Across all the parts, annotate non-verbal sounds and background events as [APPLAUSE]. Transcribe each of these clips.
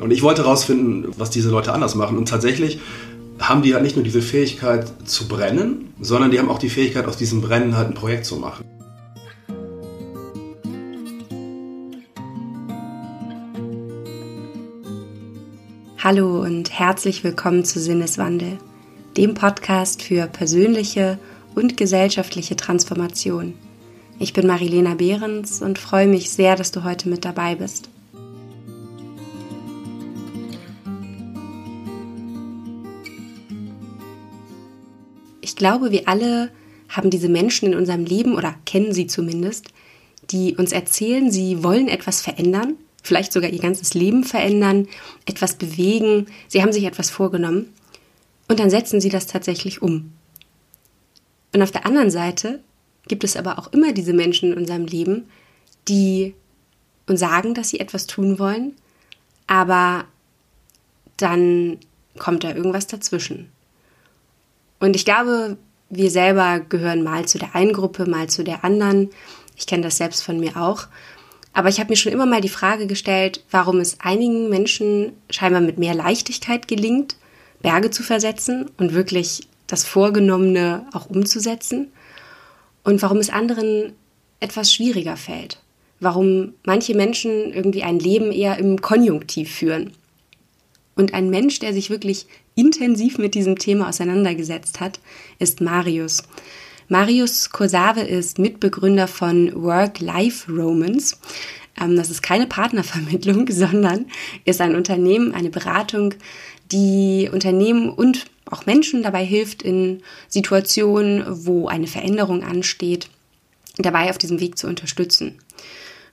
Und ich wollte herausfinden, was diese Leute anders machen. Und tatsächlich haben die halt nicht nur diese Fähigkeit zu brennen, sondern die haben auch die Fähigkeit, aus diesem Brennen halt ein Projekt zu machen. Hallo und herzlich willkommen zu Sinneswandel, dem Podcast für persönliche und gesellschaftliche Transformation. Ich bin Marilena Behrens und freue mich sehr, dass du heute mit dabei bist. Glaube, wir alle haben diese Menschen in unserem Leben oder kennen sie zumindest, die uns erzählen, sie wollen etwas verändern, vielleicht sogar ihr ganzes Leben verändern, etwas bewegen, sie haben sich etwas vorgenommen und dann setzen sie das tatsächlich um. Und auf der anderen Seite gibt es aber auch immer diese Menschen in unserem Leben, die uns sagen, dass sie etwas tun wollen, aber dann kommt da irgendwas dazwischen. Und ich glaube, wir selber gehören mal zu der einen Gruppe, mal zu der anderen. Ich kenne das selbst von mir auch. Aber ich habe mir schon immer mal die Frage gestellt, warum es einigen Menschen scheinbar mit mehr Leichtigkeit gelingt, Berge zu versetzen und wirklich das Vorgenommene auch umzusetzen und warum es anderen etwas schwieriger fällt. Warum manche Menschen irgendwie ein Leben eher im Konjunktiv führen. Und ein Mensch, der sich wirklich intensiv mit diesem Thema auseinandergesetzt hat, ist Marius. Marius Korsave ist Mitbegründer von Work-Life-Romance. Ähm, das ist keine Partnervermittlung, [LAUGHS] sondern ist ein Unternehmen, eine Beratung, die Unternehmen und auch Menschen dabei hilft in Situationen, wo eine Veränderung ansteht, dabei auf diesem Weg zu unterstützen.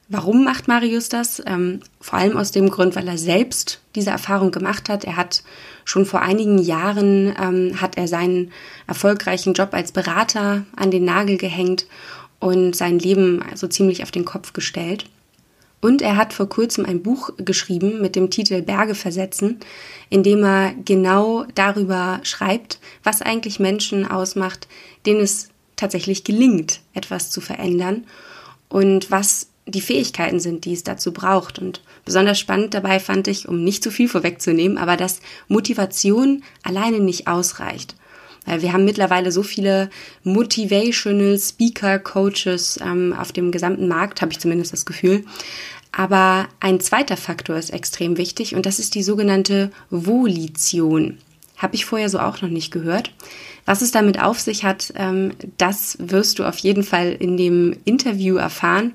Warum macht Marius das? Ähm, vor allem aus dem Grund, weil er selbst diese Erfahrung gemacht hat. Er hat schon vor einigen Jahren ähm, hat er seinen erfolgreichen Job als Berater an den Nagel gehängt und sein Leben also ziemlich auf den Kopf gestellt. Und er hat vor kurzem ein Buch geschrieben mit dem Titel Berge versetzen, in dem er genau darüber schreibt, was eigentlich Menschen ausmacht, denen es tatsächlich gelingt, etwas zu verändern und was die Fähigkeiten sind, die es dazu braucht. Und besonders spannend dabei fand ich, um nicht zu viel vorwegzunehmen, aber dass Motivation alleine nicht ausreicht. Weil wir haben mittlerweile so viele Motivational Speaker, Coaches ähm, auf dem gesamten Markt, habe ich zumindest das Gefühl. Aber ein zweiter Faktor ist extrem wichtig und das ist die sogenannte Volition. Habe ich vorher so auch noch nicht gehört. Was es damit auf sich hat, ähm, das wirst du auf jeden Fall in dem Interview erfahren.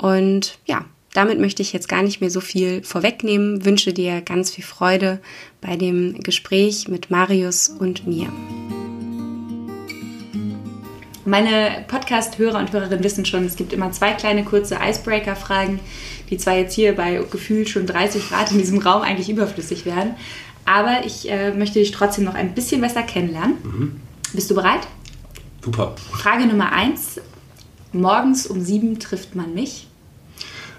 Und ja, damit möchte ich jetzt gar nicht mehr so viel vorwegnehmen. Wünsche dir ganz viel Freude bei dem Gespräch mit Marius und mir. Meine Podcast-Hörer und Hörerinnen wissen schon, es gibt immer zwei kleine kurze Icebreaker-Fragen, die zwar jetzt hier bei gefühlt schon 30 Grad in diesem Raum eigentlich überflüssig werden. Aber ich äh, möchte dich trotzdem noch ein bisschen besser kennenlernen. Mhm. Bist du bereit? Super. Frage Nummer eins. Morgens um sieben trifft man mich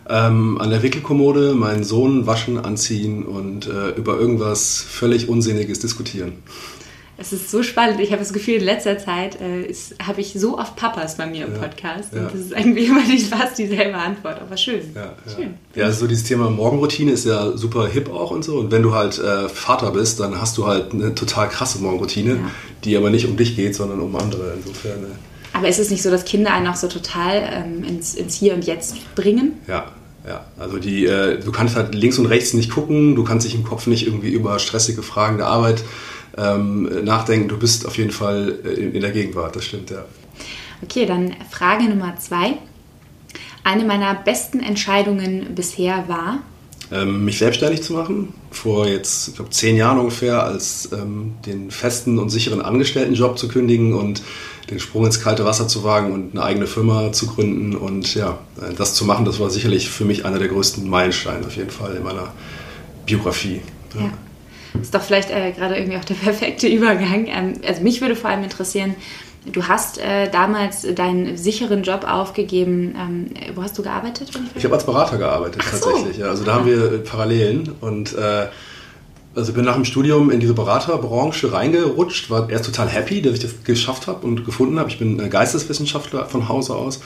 ähm, an der Wickelkommode meinen Sohn waschen, anziehen und äh, über irgendwas völlig Unsinniges diskutieren. Es ist so spannend. Ich habe das Gefühl, in letzter Zeit äh, habe ich so oft Papas bei mir im ja, Podcast. Ja. Und das ist irgendwie immer nicht fast dieselbe Antwort, aber schön. Ja, schön. ja. also so dieses Thema Morgenroutine ist ja super hip auch und so. Und wenn du halt äh, Vater bist, dann hast du halt eine total krasse Morgenroutine, die aber nicht um dich geht, sondern um andere. Insofern. Ne? Aber ist es nicht so, dass Kinder einen auch so total ähm, ins, ins Hier und Jetzt bringen? Ja, ja, also die, äh, du kannst halt links und rechts nicht gucken, du kannst dich im Kopf nicht irgendwie über stressige Fragen der Arbeit ähm, nachdenken. Du bist auf jeden Fall äh, in, in der Gegenwart, das stimmt, ja. Okay, dann Frage Nummer zwei. Eine meiner besten Entscheidungen bisher war? Ähm, mich selbstständig zu machen. Vor jetzt, ich glaube, zehn Jahren ungefähr, als ähm, den festen und sicheren Angestelltenjob zu kündigen und den Sprung ins kalte Wasser zu wagen und eine eigene Firma zu gründen und ja, das zu machen, das war sicherlich für mich einer der größten Meilensteine auf jeden Fall in meiner Biografie. Ja. ja. Das ist doch vielleicht äh, gerade irgendwie auch der [LAUGHS] perfekte Übergang. Ähm, also mich würde vor allem interessieren, Du hast äh, damals deinen sicheren Job aufgegeben. Ähm, wo hast du gearbeitet? Ich, ich habe als Berater gearbeitet Ach tatsächlich. So. Ja. Also da haben wir Parallelen und äh, also bin nach dem Studium in diese Beraterbranche reingerutscht, war erst total happy, dass ich das geschafft habe und gefunden habe. Ich bin Geisteswissenschaftler von Hause aus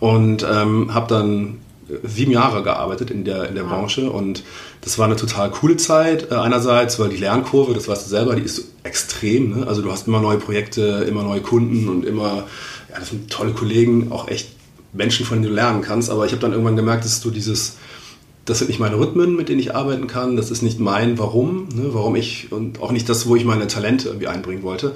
und ähm, habe dann sieben Jahre gearbeitet in der, in der wow. Branche und das war eine total coole Zeit. Äh, einerseits, weil die Lernkurve, das weißt du selber, die ist extrem. Ne? Also du hast immer neue Projekte, immer neue Kunden und immer, ja, das sind tolle Kollegen, auch echt Menschen, von denen du lernen kannst. Aber ich habe dann irgendwann gemerkt, dass du dieses, das sind nicht meine Rhythmen, mit denen ich arbeiten kann, das ist nicht mein Warum, ne? warum ich und auch nicht das, wo ich meine Talente irgendwie einbringen wollte.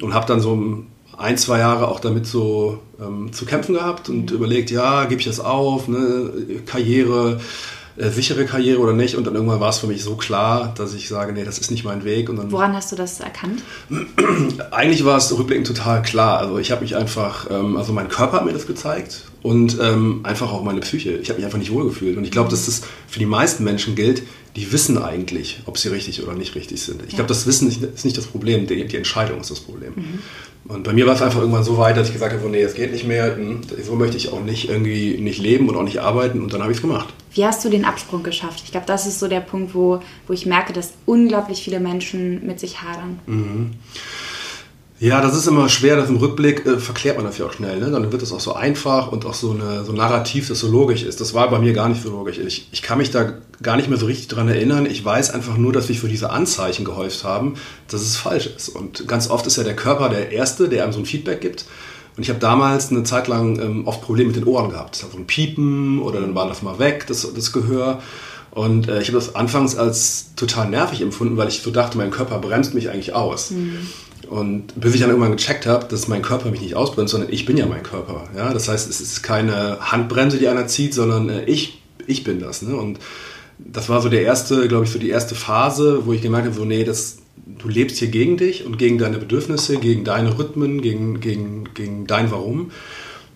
Und habe dann so ein, zwei Jahre auch damit so ähm, zu kämpfen gehabt und mhm. überlegt, ja, gebe ich das auf, ne? Karriere, äh, sichere Karriere oder nicht. Und dann irgendwann war es für mich so klar, dass ich sage, nee, das ist nicht mein Weg. Und dann, Woran hast du das erkannt? [CLEARS THROAT] Eigentlich war es rückblickend total klar. Also ich habe mich einfach, ähm, also mein Körper hat mir das gezeigt und ähm, einfach auch meine Psyche. Ich habe mich einfach nicht wohlgefühlt. Und ich glaube, dass das für die meisten Menschen gilt, die wissen eigentlich, ob sie richtig oder nicht richtig sind. Ich ja. glaube, das Wissen ist nicht das Problem, die, die Entscheidung ist das Problem. Mhm. Und bei mir war es einfach irgendwann so weit, dass ich gesagt habe, nee, es geht nicht mehr, hm, so möchte ich auch nicht irgendwie nicht leben und auch nicht arbeiten und dann habe ich es gemacht. Wie hast du den Absprung geschafft? Ich glaube, das ist so der Punkt, wo, wo ich merke, dass unglaublich viele Menschen mit sich hadern. Mhm. Ja, das ist immer schwer, das im Rückblick äh, verklärt man das ja auch schnell. Ne? Dann wird es auch so einfach und auch so, eine, so narrativ, das so logisch ist. Das war bei mir gar nicht so logisch. Ich, ich kann mich da gar nicht mehr so richtig dran erinnern. Ich weiß einfach nur, dass sich für diese Anzeichen gehäuft haben, dass es falsch ist. Und ganz oft ist ja der Körper der Erste, der einem so ein Feedback gibt. Und ich habe damals eine Zeit lang ähm, oft Probleme mit den Ohren gehabt. Das so ein Piepen oder dann war das mal weg, das, das Gehör. Und äh, ich habe das anfangs als total nervig empfunden, weil ich so dachte, mein Körper bremst mich eigentlich aus. Mhm. Und bis ich dann irgendwann gecheckt habe, dass mein Körper mich nicht ausbremst, sondern ich bin ja mein Körper. Ja? Das heißt, es ist keine Handbremse, die einer zieht, sondern äh, ich, ich bin das. Ne? Und das war so der erste, glaube ich, so die erste Phase, wo ich gemerkt habe, so, nee, das, du lebst hier gegen dich und gegen deine Bedürfnisse, gegen deine Rhythmen, gegen, gegen, gegen dein Warum.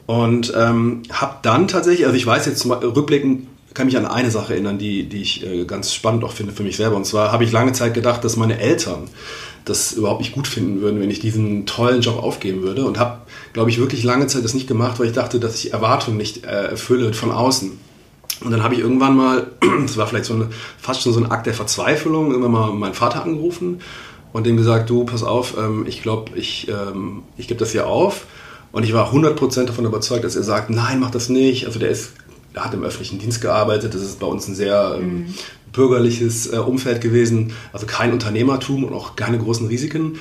Und ähm, habe dann tatsächlich, also ich weiß jetzt rückblickend, kann mich an eine Sache erinnern, die, die ich äh, ganz spannend auch finde für mich selber. Und zwar habe ich lange Zeit gedacht, dass meine Eltern das überhaupt nicht gut finden würden, wenn ich diesen tollen Job aufgeben würde. Und habe, glaube ich, wirklich lange Zeit das nicht gemacht, weil ich dachte, dass ich Erwartungen nicht äh, erfülle von außen. Und dann habe ich irgendwann mal, [CLEARS THROAT] das war vielleicht so eine, fast schon so ein Akt der Verzweiflung, irgendwann mal meinen Vater angerufen und dem gesagt, du, pass auf, ähm, ich glaube, ich, ähm, ich gebe das hier auf. Und ich war 100% davon überzeugt, dass er sagt, nein, mach das nicht. Also der ist, er hat im öffentlichen Dienst gearbeitet, das ist bei uns ein sehr ähm, mhm bürgerliches äh, Umfeld gewesen, also kein Unternehmertum und auch keine großen Risiken.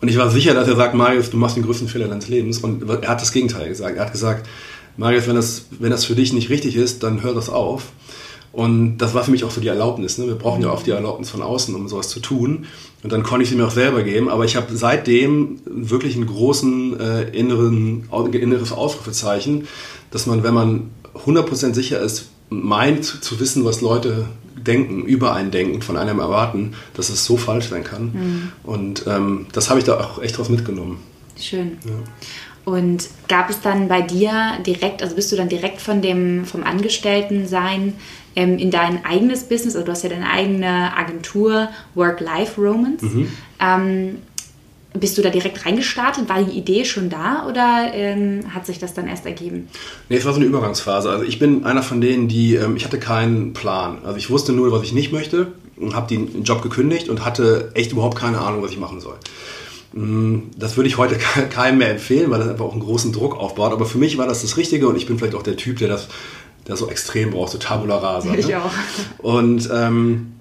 Und ich war sicher, dass er sagt, Marius, du machst den größten Fehler deines Lebens. Und er hat das Gegenteil gesagt. Er hat gesagt, Marius, wenn das, wenn das für dich nicht richtig ist, dann hör das auf. Und das war für mich auch so die Erlaubnis. Ne? Wir brauchen ja oft die Erlaubnis von außen, um sowas zu tun. Und dann konnte ich sie mir auch selber geben. Aber ich habe seitdem wirklich einen großen äh, inneren, inneres Ausrufezeichen, dass man, wenn man 100% sicher ist, meint zu wissen, was Leute denken, über einen denken, von einem erwarten, dass es so falsch sein kann. Mhm. Und ähm, das habe ich da auch echt draus mitgenommen. Schön. Ja. Und gab es dann bei dir direkt, also bist du dann direkt von dem, vom Angestelltensein ähm, in dein eigenes Business, also du hast ja deine eigene Agentur, Work-Life-Romance. Mhm. Ähm, bist du da direkt reingestartet? War die Idee schon da oder ähm, hat sich das dann erst ergeben? Nee, es war so eine Übergangsphase. Also ich bin einer von denen, die, ähm, ich hatte keinen Plan. Also ich wusste nur, was ich nicht möchte und habe den Job gekündigt und hatte echt überhaupt keine Ahnung, was ich machen soll. Mm, das würde ich heute [LAUGHS] keinem mehr empfehlen, weil das einfach auch einen großen Druck aufbaut. Aber für mich war das das Richtige und ich bin vielleicht auch der Typ, der das der so extrem braucht, so Tabula Rasa. [LAUGHS] Ne? Ich auch. Und ähm,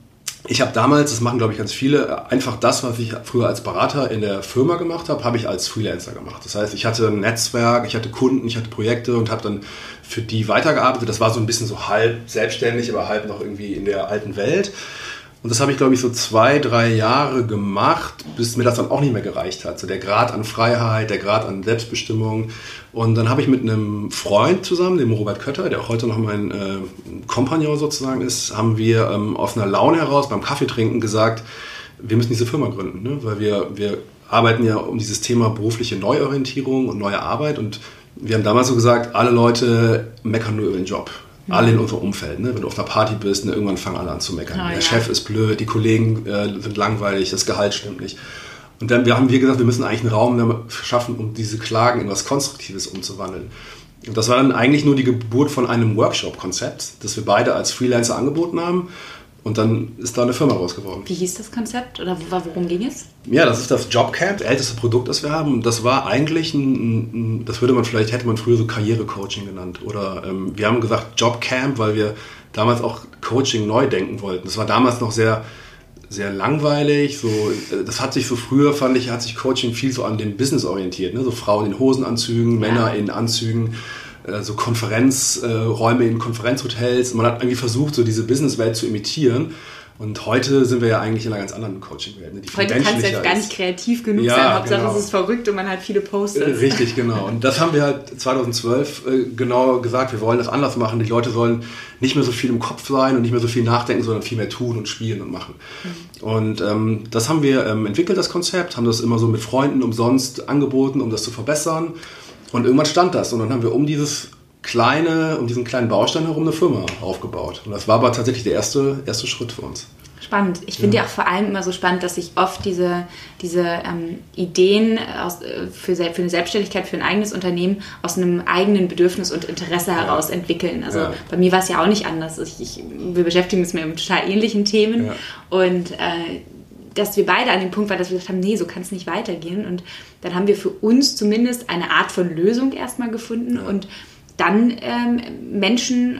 ich habe damals, das machen glaube ich ganz viele, einfach das, was ich früher als Berater in der Firma gemacht habe, habe ich als Freelancer gemacht. Das heißt, ich hatte ein Netzwerk, ich hatte Kunden, ich hatte Projekte und habe dann für die weitergearbeitet. Das war so ein bisschen so halb selbstständig, aber halb noch irgendwie in der alten Welt. Und das habe ich, glaube ich, so zwei, drei Jahre gemacht, bis mir das dann auch nicht mehr gereicht hat. So der Grad an Freiheit, der Grad an Selbstbestimmung. Und dann habe ich mit einem Freund zusammen, dem Robert Kötter, der auch heute noch mein äh, Kompagnon sozusagen ist, haben wir ähm, aus einer Laune heraus beim Kaffeetrinken gesagt, wir müssen diese Firma gründen, ne? weil wir, wir arbeiten ja um dieses Thema berufliche Neuorientierung und neue Arbeit und wir haben damals so gesagt, alle Leute meckern nur über den Job. Alle in unserem Umfeld. Ne? Wenn du auf einer Party bist, ne, irgendwann fangen alle an zu meckern. Oh, der ja. Chef ist blöd, die Kollegen äh, sind langweilig, das Gehalt stimmt nicht. Und dann wir haben wir gesagt, wir müssen eigentlich einen Raum schaffen, um diese Klagen in was Konstruktives umzuwandeln. Und das war dann eigentlich nur die Geburt von einem Workshop-Konzept, das wir beide als Freelancer angeboten haben. Und dann ist da eine Firma raus geworden. Wie hieß das Konzept oder worum ging es? Ja, das ist das Jobcamp, das älteste Produkt, das wir haben. Das war eigentlich ein, ein das würde man vielleicht, hätte man früher so Karrierecoaching genannt. Oder ähm, wir haben gesagt Jobcamp, weil wir damals auch Coaching neu denken wollten. Das war damals noch sehr, sehr langweilig. So, das hat sich so früher, fand ich, hat sich Coaching viel so an dem Business orientiert. Ne? So Frauen in Hosenanzügen, ja. Männer in Anzügen äh, so Konferenzräume in Konferenzhotels. Man hat irgendwie versucht, so diese Businesswelt zu imitieren. Und heute sind wir ja eigentlich in einer ganz anderen Coaching-Welt. Ne, heute kannst du jetzt gar nicht kreativ genug ja, sein. Hauptsache genau. es ist verrückt und man hat viele Posts. Richtig, genau. Und das haben wir halt 2012 äh, genau gesagt. Wir wollen das anders machen. Die Leute sollen nicht mehr so viel im Kopf sein und nicht mehr so viel nachdenken, sondern viel mehr tun und spielen und machen. Mhm. Und ähm, das haben wir ähm, entwickelt, das Konzept, haben das immer so mit Freunden umsonst angeboten, um das zu verbessern. Und irgendwann stand das und dann haben wir um dieses kleine, um diesen kleinen Baustein herum eine Firma aufgebaut. Und das war aber tatsächlich der erste, erste Schritt für uns. Spannend. Ich finde ja. ja. auch vor allem immer so spannend, dass sich oft diese, diese ähm, Ideen aus, äh, für, für eine Selbstständigkeit, für ein eigenes Unternehmen aus einem eigenen Bedürfnis und Interesse ja. heraus entwickeln. Also ja. bei mir war es ja auch nicht anders. Ich, ich, wir beschäftigen uns mit total ähnlichen Themen und äh, dass wir beide an dem Punkt waren, dass wir gesagt haben, nee, so kann es nicht weitergehen. Und dann haben wir für uns zumindest eine Art von Lösung erstmal gefunden und dann ähm, Menschen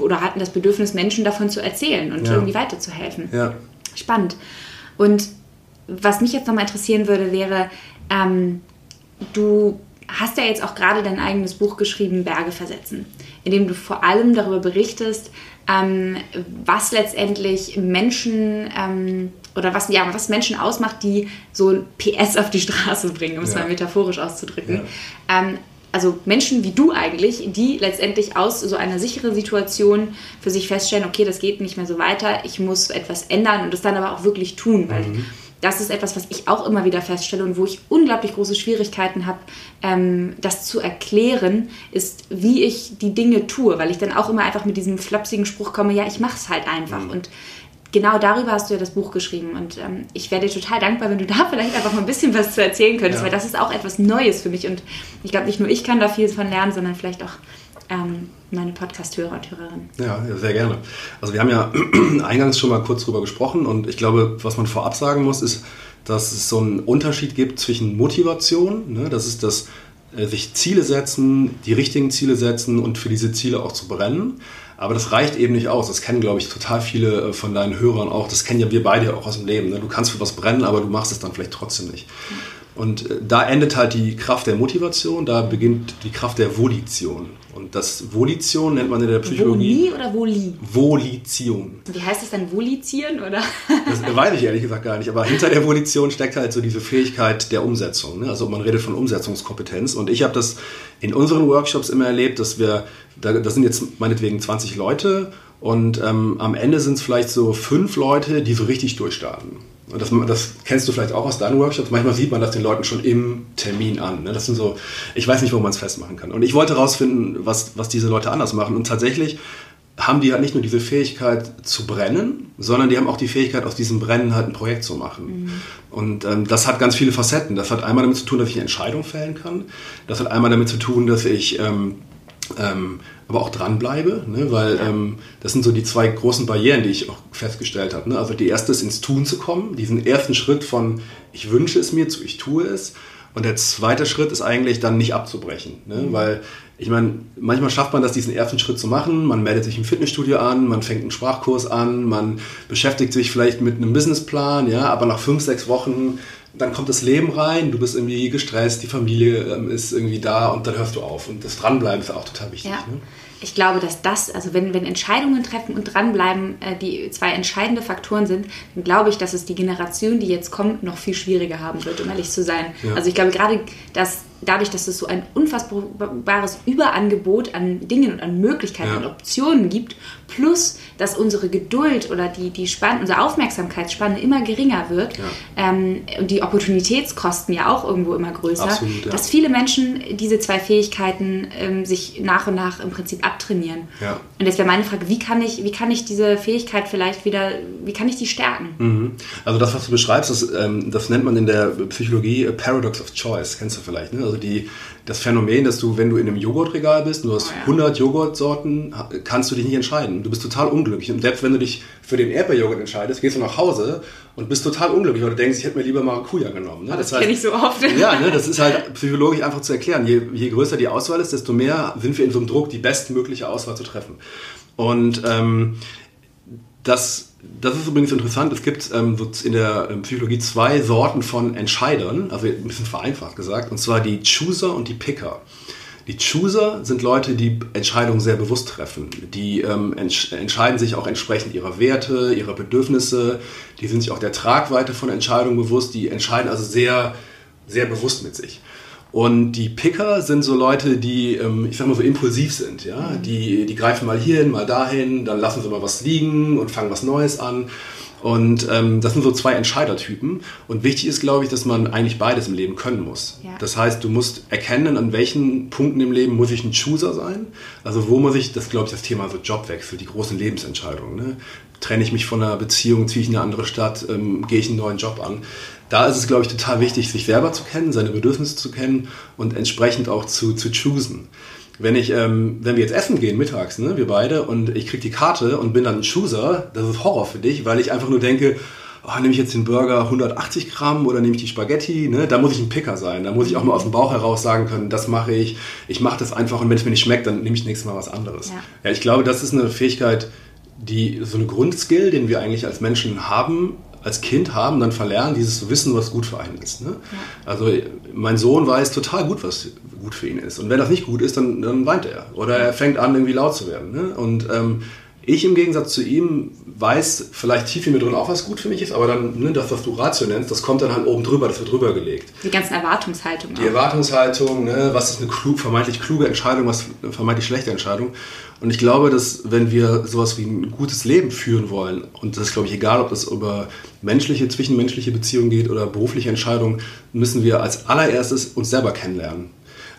oder hatten das Bedürfnis, Menschen davon zu erzählen und ja. irgendwie weiterzuhelfen. Ja. Spannend. Und was mich jetzt nochmal interessieren würde, wäre, ähm, du hast ja jetzt auch gerade dein eigenes Buch geschrieben, Berge versetzen, in dem du vor allem darüber berichtest, ähm, was letztendlich Menschen ähm, oder was, ja, was Menschen ausmacht, die so ein PS auf die Straße bringen, um es mal metaphorisch auszudrücken. Ja. Ähm, also Menschen wie du eigentlich, die letztendlich aus so einer sicheren Situation für sich feststellen, okay, das geht nicht mehr so weiter, ich muss etwas ändern und das dann aber auch wirklich tun, weil mhm das ist etwas, was ich auch immer wieder feststelle und wo ich unglaublich große Schwierigkeiten habe, ähm, das zu erklären, ist, wie ich die Dinge tue, weil ich dann auch immer einfach mit diesem flapsigen Spruch komme, ja, ich mache es halt einfach. Mhm. Und genau darüber hast du ja das Buch geschrieben. Und ähm, ich wäre dir total dankbar, wenn du [LAUGHS] da vielleicht einfach mal ein bisschen was zu erzählen könntest, ja. weil das ist auch etwas Neues für mich. Und ich glaube, nicht nur ich kann da viel von lernen, sondern vielleicht auch ähm, meine Podcast-Hörer und Hörerinnen. Ja, sehr gerne. Also wir haben ja [CLEARS THROAT] eingangs schon mal kurz drüber gesprochen und ich glaube, was man vorab sagen muss, ist, dass es so einen Unterschied gibt zwischen Motivation, ne, das ist das äh, sich Ziele setzen, die richtigen Ziele setzen und für diese Ziele auch zu brennen. Aber das reicht eben nicht aus. Das kennen, glaube ich, total viele äh, von deinen Hörern auch. Das kennen ja wir beide auch aus dem Leben. Ne? Du kannst für was brennen, aber du machst es dann vielleicht trotzdem nicht. Und äh, da endet halt die Kraft der Motivation, da beginnt die Kraft der Volition. Und das Volition nennt man in der Psychologie. Voli oder Voli? Volition. Wie heißt es dann Volizieren oder? Das weiß ich ehrlich gesagt gar nicht. Aber hinter der Volition steckt halt so diese Fähigkeit der Umsetzung. Ne? Also man redet von Umsetzungskompetenz. Und ich habe das in unseren Workshops immer erlebt, dass wir, da, das sind jetzt meinetwegen 20 Leute und ähm, am Ende sind es vielleicht so fünf Leute, die so richtig durchstarten. Und das, das, kennst du vielleicht auch aus deinen Workshops. Manchmal sieht man das den Leuten schon im Termin an. Ne? Das sind so, ich weiß nicht, wo man es festmachen kann. Und ich wollte herausfinden, was, was diese Leute anders machen. Und tatsächlich haben die halt nicht nur diese Fähigkeit zu brennen, sondern die haben auch die Fähigkeit, aus diesem Brennen halt ein Projekt zu machen. Mhm. Und ähm, das hat ganz viele Facetten. Das hat einmal damit zu tun, dass ich eine Entscheidung fällen kann. Das hat einmal damit zu tun, dass ich ähm, ähm, aber auch dranbleibe, ne? weil ähm, das sind so die zwei großen Barrieren, die ich auch festgestellt habe. Ne? Also die erste ist ins Tun zu kommen, diesen ersten Schritt von ich wünsche es mir zu ich tue es. Und der zweite Schritt ist eigentlich dann nicht abzubrechen, ne? Mhm. weil ich meine, manchmal schafft man das, diesen ersten Schritt zu machen. Man meldet sich im Fitnessstudio an, man fängt einen Sprachkurs an, man beschäftigt sich vielleicht mit einem Businessplan, ja, aber nach fünf, sechs Wochen dann kommt das Leben rein, du bist irgendwie gestresst, die Familie ähm, ist irgendwie da und dann hörst du auf. Und das Dranbleiben ist auch total wichtig. Ja. Ne? Ich glaube, dass das, also wenn, wenn Entscheidungen treffen und dranbleiben, äh, die zwei entscheidende Faktoren sind, dann glaube ich, dass es die Generation, die jetzt kommt, noch viel schwieriger haben wird, um ehrlich zu sein. Ja. Also ich glaube gerade, dass dadurch, dass es so ein unfassbares Überangebot an Dingen und an Möglichkeiten ja. und Optionen gibt, plus dass unsere Geduld oder die, die Spann unsere Aufmerksamkeitsspanne immer geringer wird ja. ähm, und die Opportunitätskosten ja auch irgendwo immer größer, Absolut, ja. dass viele Menschen diese zwei Fähigkeiten ähm, sich nach und nach im Prinzip abtrainieren. Und jetzt wäre meine Frage, wie kann ich, wie kann ich diese Fähigkeit vielleicht wieder, wie kann ich die stärken? Mhm. Also das, was du beschreibst, das, ähm, das nennt man in der Psychologie Paradox of Choice, kennst du vielleicht, ne? Also die, das Phänomen, dass du, wenn du in einem Joghurtregal bist, du hast oh, ja. 100 Joghurtsorten, kannst du dich nicht entscheiden. Du bist total unglücklich. Und selbst wenn du dich für den Erdbeerjoghurt entscheidest, gehst du nach Hause und bist total unglücklich, weil du denkst, ich hätte mir lieber Maracuja genommen. Ne? Das, das kenne ich so oft. [LAUGHS] Ja, ne? das ist halt psychologisch einfach zu erklären. Je, je größer die Auswahl ist, desto mehr sind wir in so einem Druck, die bestmögliche Auswahl zu treffen. Und ähm, das, das ist übrigens interessant. Es gibt ähm, in der ähm, Psychologie zwei Sorten von Entscheidern, also ein bisschen vereinfacht gesagt, und zwar die Chooser und die Picker. Die Chooser sind Leute, die Entscheidungen sehr bewusst treffen. Die ähm, entsch entscheiden sich auch entsprechend ihrer Werte, ihrer Bedürfnisse. Die sind sich auch der Tragweite von Entscheidungen bewusst. Die entscheiden also sehr, sehr bewusst mit sich. Und die Picker sind so Leute, die, ähm, ich sag mal so impulsiv sind, ja. Mhm. Die, die greifen mal hierhin, mal dahin, dann lassen sie mal was liegen und fangen was Neues an. Und ähm, das sind so zwei Entscheidertypen. Und wichtig ist, glaube ich, dass man eigentlich beides im Leben können muss. Ja. Das heißt, du musst erkennen, an welchen Punkten im Leben muss ich ein Chooser sein. Also wo muss ich, das glaube ich, das Thema so Jobwechsel, die großen Lebensentscheidungen. Ne? Trenne ich mich von einer Beziehung, ziehe ich in eine andere Stadt, ähm, gehe ich einen neuen Job an da ist es, glaube ich, total wichtig, sich selber zu kennen, seine Bedürfnisse zu kennen und entsprechend auch zu, zu choosen. Wenn, ich, ähm, wenn wir jetzt essen gehen mittags, ne, wir beide, und ich kriege die Karte und bin dann ein Chooser, das ist Horror für dich, weil ich einfach nur denke, oh, nehme ich jetzt den Burger 180 Gramm oder nehme ich die Spaghetti, ne? da muss ich ein Picker sein. Da muss ich auch mal aus dem Bauch heraus sagen können, das mache ich, ich mache das einfach und wenn es mir nicht schmeckt, dann nehme ich nächstes Mal was anderes. Ja. ja, ich glaube, das ist eine Fähigkeit, die so eine Grundskill, den wir eigentlich als Menschen haben, als Kind haben, dann verlernen, dieses wissen, was gut für einen ist. Ne? Ja. Also mein Sohn weiß total gut, was gut für ihn ist. Und wenn das nicht gut ist, dann, dann weint er. Oder er fängt an, irgendwie laut zu werden. Ne? Und ähm, ich im Gegensatz zu ihm weiß vielleicht tief in mir drin auch, was gut für mich ist, aber dann, ne, das, was du Ratio nennst, das kommt dann halt oben drüber, das wird drüber gelegt. Die ganzen Erwartungshaltungen. Die auch. Erwartungshaltung, ne, was ist eine klug, vermeintlich kluge Entscheidung, was eine vermeintlich schlechte Entscheidung. Und ich glaube, dass wenn wir sowas wie ein gutes Leben führen wollen, und das ist, glaube ich, egal, ob das über menschliche, zwischenmenschliche Beziehungen geht oder berufliche Entscheidungen, müssen wir als allererstes uns selber kennenlernen.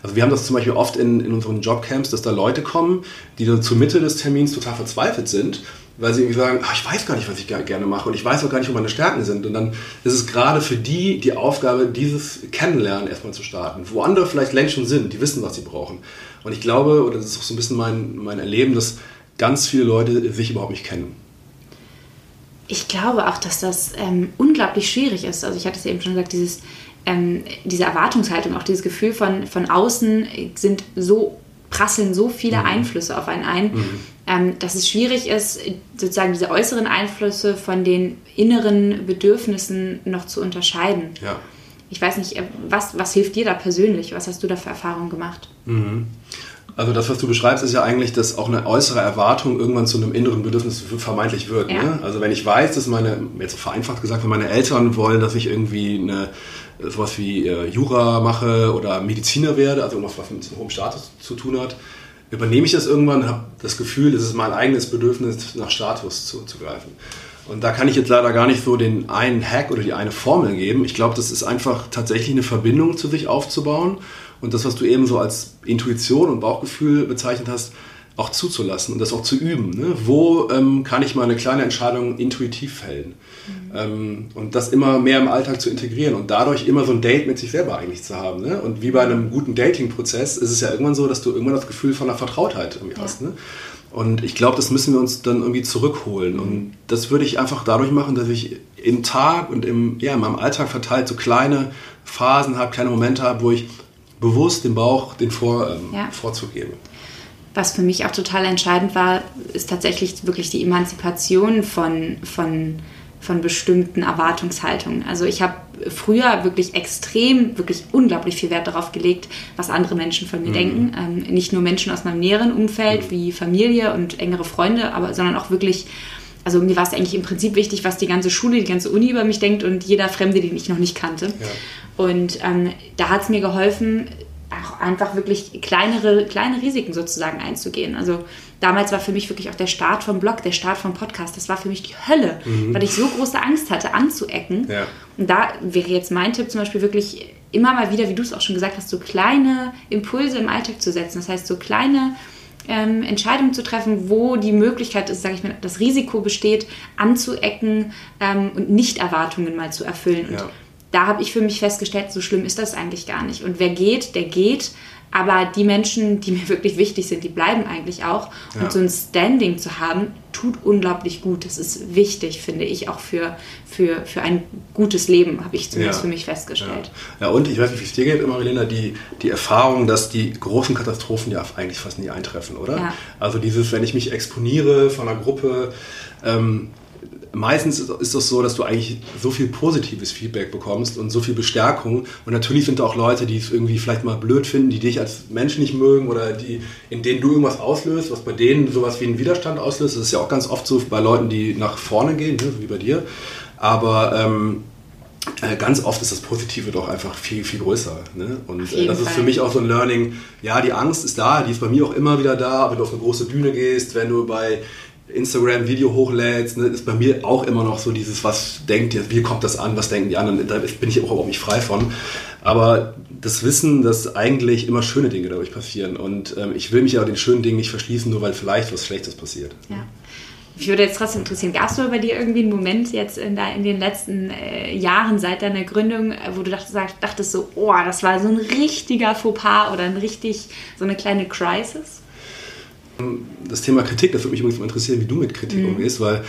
Also wir haben das zum Beispiel oft in, in unseren Jobcamps, dass da Leute kommen, die dann zur Mitte des Termins total verzweifelt sind, weil sie irgendwie sagen, ach, ich weiß gar nicht, was ich gerne mache und ich weiß auch gar nicht, wo meine Stärken sind. Und dann ist es gerade für die die Aufgabe, dieses Kennenlernen erstmal zu starten, wo andere vielleicht längst schon sind, die wissen, was sie brauchen. Und ich glaube, oder das ist auch so ein bisschen mein, mein Erleben, dass ganz viele Leute sich überhaupt nicht kennen. Ich glaube auch, dass das ähm, unglaublich schwierig ist. Also ich hatte es eben schon gesagt, dieses ähm, diese Erwartungshaltung, auch dieses Gefühl von, von außen sind so, prasseln so viele mhm. Einflüsse auf einen ein, mhm. ähm, dass es schwierig ist, sozusagen diese äußeren Einflüsse von den inneren Bedürfnissen noch zu unterscheiden. Ja. Ich weiß nicht, äh, was, was hilft dir da persönlich? Was hast du da für Erfahrungen gemacht? Mhm. Also das, was du beschreibst, ist ja eigentlich, dass auch eine äußere Erwartung irgendwann zu einem inneren Bedürfnis vermeintlich wird. Ja. Ne? Also wenn ich weiß, dass meine, jetzt vereinfacht gesagt, wenn meine Eltern wollen, dass ich irgendwie eine sowas wie äh, Jura mache oder Mediziner werde, also irgendwas, was mit hohen Status zu tun hat, übernehme ich das irgendwann und habe das Gefühl, es ist mein eigenes Bedürfnis, nach Status zu, zu greifen. Und da kann ich jetzt leider gar nicht so den einen Hack oder die eine Formel geben. Ich glaube, das ist einfach tatsächlich eine Verbindung zu sich aufzubauen. Und das, was du eben so als Intuition und Bauchgefühl bezeichnet hast, auch zuzulassen und das auch zu üben. Ne? Wo ähm, kann ich mal eine kleine Entscheidung intuitiv fällen? Mhm. Ähm, und das immer mehr im Alltag zu integrieren und dadurch immer so ein Date mit sich selber eigentlich zu haben. Ne? Und wie bei einem guten Dating-Prozess ist es ja irgendwann so, dass du irgendwann das Gefühl von einer Vertrautheit irgendwie ja. hast. Ne? Und ich glaube, das müssen wir uns dann irgendwie zurückholen. Mhm. Und das würde ich einfach dadurch machen, dass ich im Tag und im, ja, in meinem Alltag verteilt so kleine Phasen habe, kleine Momente habe, wo ich bewusst dem Bauch den Vor, ähm, ja. Vorzug gebe was für mich auch total entscheidend war, ist tatsächlich wirklich die Emanzipation von, von, von bestimmten Erwartungshaltungen. Also ich habe früher wirklich extrem, wirklich unglaublich viel Wert darauf gelegt, was andere Menschen von mir mhm. denken. Ähm, nicht nur Menschen aus meinem näheren Umfeld mhm. wie Familie und engere Freunde, aber sondern auch wirklich also mir war es eigentlich im Prinzip wichtig, was die ganze Schule, die ganze Uni über mich denkt und jeder Fremde, den ich noch nicht kannte. Ja. Und ähm, da hat es mir geholfen, auch einfach wirklich kleinere, kleine Risiken sozusagen einzugehen. Also damals war für mich wirklich auch der Start vom Blog, der Start vom Podcast, das war für mich die Hölle, mhm. weil ich so große Angst hatte, anzuecken. Ja. Und da wäre jetzt mein Tipp zum Beispiel wirklich immer mal wieder, wie du es auch schon gesagt hast, so kleine Impulse im Alltag zu setzen. Das heißt, so kleine ähm, Entscheidungen zu treffen, wo die Möglichkeit ist, sage ich mal, das Risiko besteht, anzuecken ähm, und nicht Erwartungen mal zu erfüllen. Ja. Und da habe ich für mich festgestellt, so schlimm ist das eigentlich gar nicht. Und wer geht, der geht. Aber die Menschen, die mir wirklich wichtig sind, die bleiben eigentlich auch. Ja. Und so ein Standing zu haben, tut unglaublich gut. Das ist wichtig, finde ich, auch für, für, für ein gutes Leben, habe ich zumindest ja. für mich festgestellt. Ja. ja. und ich weiß nicht, wie es dir geht, immer, Melina, die, die Erfahrung, dass die großen Katastrophen ja eigentlich fast nie eintreffen, oder? Also dieses, wenn ich mich exponiere von einer Gruppe, ähm, meistens ist es so, dass du eigentlich so viel positives Feedback bekommst und so viel Bestärkung. Und natürlich sind da auch Leute, die es irgendwie vielleicht mal blöd finden, die dich als Mensch nicht mögen oder die, in denen du irgendwas auslöst, was bei denen sowas wie einen Widerstand auslöst. Das ist ja auch ganz oft so bei Leuten, die nach vorne gehen, ne, wie bei dir. Aber ähm, äh, ganz oft ist das Positive doch einfach viel, viel größer. Ne? Und äh, das Fall. ist für mich auch so ein Learning. Ja, die Angst ist da, die ist bei mir auch immer wieder da, wenn du auf eine große Bühne gehst, wenn du bei Instagram-Video hochlädst, ne, ist bei mir auch immer noch so dieses, was denkt ihr, wie kommt das an, was denken die anderen, da bin ich auch überhaupt nicht frei von. Aber das Wissen, dass eigentlich immer schöne Dinge dadurch passieren und ähm, ich will mich ja den schönen Dingen nicht verschließen, nur weil vielleicht was Schlechtes passiert. Ja. Mich würde jetzt trotzdem interessieren, gab es bei dir irgendwie einen Moment jetzt in, da, in den letzten äh, Jahren seit deiner Gründung, wo du dachtest, dachtest so, oh, das war so ein richtiger Fauxpas oder ein richtig, so eine kleine Crisis? Das Thema Kritik, das würde mich übrigens mal interessieren, wie du mit Kritik mhm. umgehst, weil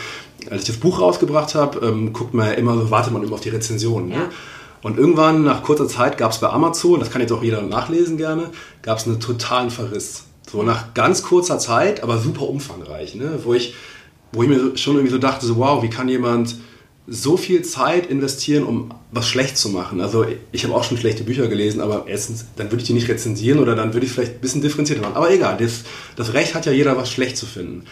als ich das Buch rausgebracht habe, ähm, guckt man ja immer so, wartet man immer auf die Rezensionen. Ne? Ja. Ne? Und irgendwann, nach kurzer Zeit, gab es bei Amazon, das kann jetzt auch jeder nachlesen gerne, gab es einen totalen Verriss. So nach ganz kurzer Zeit, aber super umfangreich, ne? wo, ich, wo ich mir schon irgendwie so dachte, so, wow, wie kann jemand so viel Zeit investieren, um was schlecht zu machen. Also ich habe auch schon schlechte Bücher gelesen, aber erstens, dann würde ich die nicht rezensieren oder dann würde ich vielleicht ein bisschen differenzierter machen. Aber egal, das, das Recht hat ja jeder, was schlecht zu finden.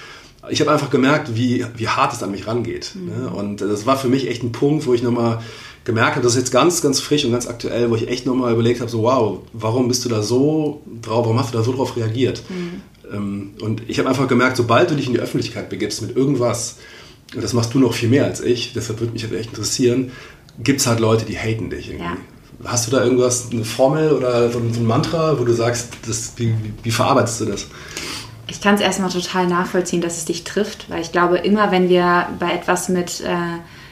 Ich habe einfach gemerkt, wie, wie hart es an mich rangeht. Mhm. Ne? Und das war für mich echt ein Punkt, wo ich nochmal gemerkt habe, das ist jetzt ganz, ganz frisch und ganz aktuell, wo ich echt nochmal überlegt habe, so wow, warum bist du da so drauf, warum hast du da so drauf reagiert? Mhm. Ähm, und ich habe einfach gemerkt, sobald du dich in die Öffentlichkeit begibst mit irgendwas, und das machst du noch viel mehr als ich, deshalb würde mich halt echt interessieren, gibt es halt Leute, die haten dich irgendwie. Ja. Hast du da irgendwas, eine Formel oder so ein Mantra, wo du sagst, das, wie, wie verarbeitest du das? Ich kann es erstmal total nachvollziehen, dass es dich trifft, weil ich glaube, immer wenn wir bei etwas mit, äh,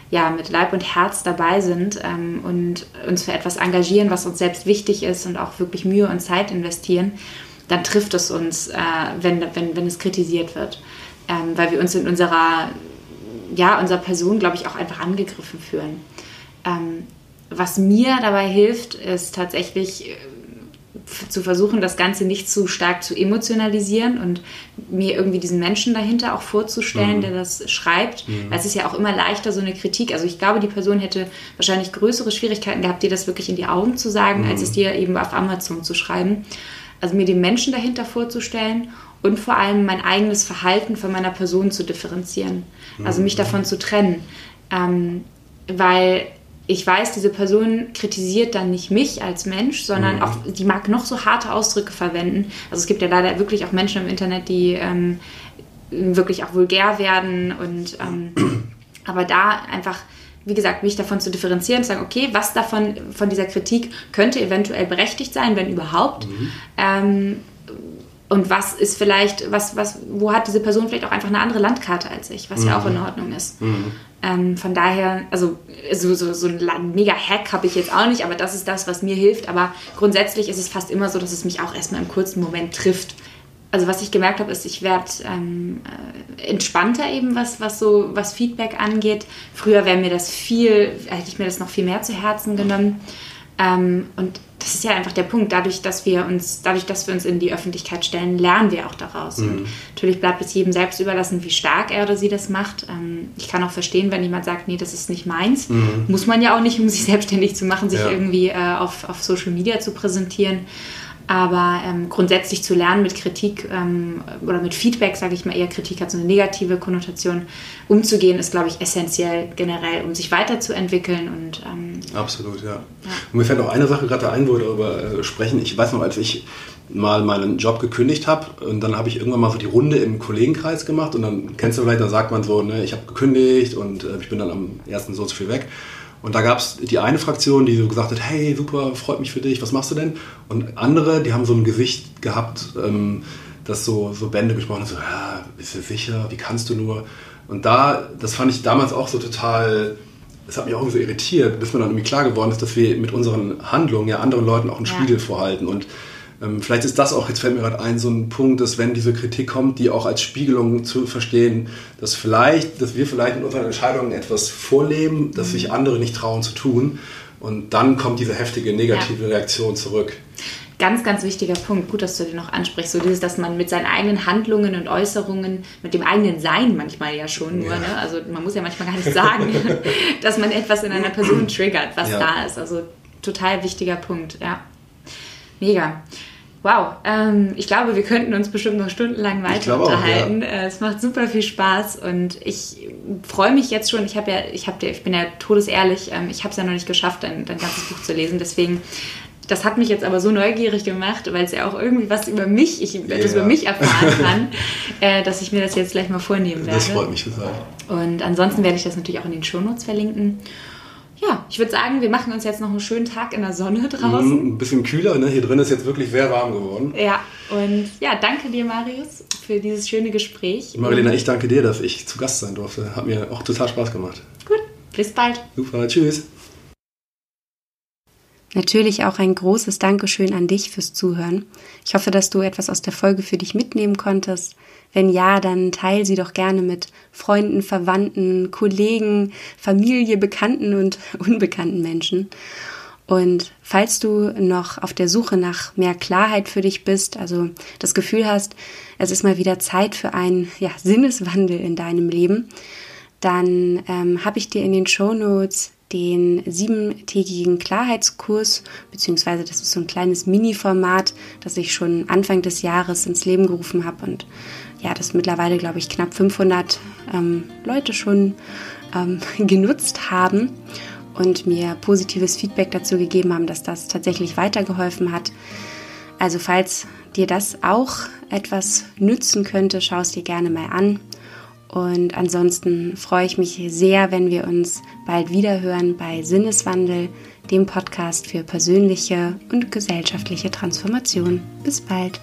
ja, mit Leib und Herz dabei sind ähm, und uns für etwas engagieren, was uns selbst wichtig ist und auch wirklich Mühe und Zeit investieren, dann trifft es uns, äh, wenn, wenn, wenn es kritisiert wird. Ähm, weil wir uns in unserer ja, unserer Person, glaube ich, auch einfach angegriffen fühlen. Ähm, was mir dabei hilft, ist tatsächlich äh, zu versuchen, das Ganze nicht zu stark zu emotionalisieren und mir irgendwie diesen Menschen dahinter auch vorzustellen, mhm. der das schreibt. Mhm. Weil es ist ja auch immer leichter, so eine Kritik. Also ich glaube, die Person hätte wahrscheinlich größere Schwierigkeiten gehabt, dir das wirklich in die Augen zu sagen, mhm. als es dir eben auf Amazon zu schreiben. Also mir den Menschen dahinter vorzustellen und vor allem mein eigenes Verhalten von meiner Person zu differenzieren. Also mich mhm. davon zu trennen. Ähm, weil ich weiß, diese Person kritisiert dann nicht mich als Mensch, sondern mhm. auch, die mag noch so harte Ausdrücke verwenden. Also es gibt ja leider wirklich auch Menschen im Internet, die ähm, wirklich auch vulgär werden und ähm, aber da einfach wie gesagt, mich davon zu differenzieren und zu sagen, okay, was davon von dieser Kritik könnte eventuell berechtigt sein, wenn überhaupt. Mhm. Ähm, und was ist vielleicht, was, was, wo hat diese Person vielleicht auch einfach eine andere Landkarte als ich, was mhm. ja auch in Ordnung ist. Mhm. Ähm, von daher, also so, so, so ein mega Hack habe ich jetzt auch nicht, aber das ist das, was mir hilft. Aber grundsätzlich ist es fast immer so, dass es mich auch erstmal im kurzen Moment trifft. Also was ich gemerkt habe, ist, ich werde ähm, äh, entspannter eben, was, was so was Feedback angeht. Früher wäre mir das viel, hätte ich mir das noch viel mehr zu Herzen genommen. Ähm, und das ist ja einfach der Punkt. Dadurch, dass wir uns, dadurch, dass wir uns in die Öffentlichkeit stellen, lernen wir auch daraus. Mhm. Und natürlich bleibt es jedem selbst überlassen, wie stark er oder sie das macht. Ähm, ich kann auch verstehen, wenn jemand sagt, nee, das ist nicht meins. Mhm. Muss man ja auch nicht, um sich [LAUGHS] selbstständig zu machen, sich ja. irgendwie äh, auf, auf Social Media zu präsentieren. Aber ähm, grundsätzlich zu lernen mit Kritik ähm, oder mit Feedback, sage ich mal eher, Kritik hat so eine negative Konnotation, umzugehen, ist, glaube ich, essentiell generell, um sich weiterzuentwickeln. Und, ähm, Absolut, ja. ja. Und mir fällt noch eine Sache gerade ein, wo wir darüber äh, sprechen. Ich weiß noch, als ich mal meinen Job gekündigt habe und dann habe ich irgendwann mal so die Runde im Kollegenkreis gemacht und dann kennst du vielleicht, dann sagt man so, ne, ich habe gekündigt und äh, ich bin dann am ersten so viel weg. Und da gab es die eine Fraktion, die so gesagt hat, hey, super, freut mich für dich, was machst du denn? Und andere, die haben so ein Gesicht gehabt, ähm, das so, so Bände gesprochen hat, so, ja, bist du sicher, wie kannst du nur? Und da, das fand ich damals auch so total das hat mich auch irgendwie so irritiert, bis mir dann irgendwie klar geworden ist, dass wir mit unseren Handlungen ja anderen Leuten auch einen ja. Spiegel vorhalten. Und vielleicht ist das auch, jetzt fällt mir gerade ein, so ein Punkt, dass wenn diese Kritik kommt, die auch als Spiegelung zu verstehen, dass vielleicht, dass wir vielleicht in unseren Entscheidungen etwas vorleben, das sich andere nicht trauen zu tun. Und dann kommt diese heftige negative ja. Reaktion zurück. Ganz, ganz wichtiger Punkt. Gut, dass du den noch ansprichst. So dieses, dass man mit seinen eigenen Handlungen und Äußerungen, mit dem eigenen Sein manchmal ja schon nur, ja. Ne? also man muss ja manchmal gar nicht sagen, [LAUGHS] [LAUGHS] dass man etwas in einer Person triggert, was ja. da ist. Also total wichtiger Punkt, ja. Mega. Wow, ähm, ich glaube, wir könnten uns bestimmt noch stundenlang weiter unterhalten. Auch, ja. Äh, es macht super viel Spaß und ich freue mich jetzt schon. Ich habe ja, ich habe, ich bin ja todesehrlich. Ähm, ich habe es ja noch nicht geschafft, dein, dein ganzes Buch zu lesen. Deswegen das hat mich jetzt aber so neugierig gemacht, weil es ja auch irgendwie was über mich, ich etwas yeah. über mich erfahren kann, [LAUGHS] äh, dass ich mir das jetzt gleich mal vornehmen werde. Das freut mich total. Und ansonsten werde ich das natürlich auch in den Shownotes verlinken. Ja, ich würde sagen, wir machen uns jetzt noch einen schönen Tag in der Sonne draußen. Mm, ein bisschen kühler, ne? Hier drin ist jetzt wirklich sehr warm geworden. Ja, und ja, danke dir, Marius, für dieses schöne Gespräch. Marilena, ich danke dir, dass ich zu Gast sein durfte. Hat mir auch total Spaß gemacht. Gut, bis bald. Super, tschüss. Natürlich auch ein großes Dankeschön an dich fürs Zuhören. Ich hoffe, dass du etwas aus der Folge für dich mitnehmen konntest. Wenn ja, dann teile sie doch gerne mit Freunden, Verwandten, Kollegen, Familie, Bekannten und [LAUGHS] unbekannten Menschen. Und falls du noch auf der Suche nach mehr Klarheit für dich bist, also das Gefühl hast, es ist mal wieder Zeit für einen ja, Sinneswandel in deinem Leben, dann ähm, habe ich dir in den Show Notes den siebentägigen Klarheitskurs, beziehungsweise das ist so ein kleines Mini-Format, das ich schon Anfang des Jahres ins Leben gerufen habe und ja, das mittlerweile, glaube ich, knapp 500 ähm, Leute schon ähm, [LAUGHS] genutzt haben und mir positives Feedback dazu gegeben haben, dass das tatsächlich weitergeholfen hat. Also falls dir das auch etwas nützen könnte, schau es dir gerne mal an. Und ansonsten freue ich mich sehr, wenn wir uns bald wieder hören bei Sinneswandel, dem Podcast für persönliche und gesellschaftliche Transformation. Bis bald.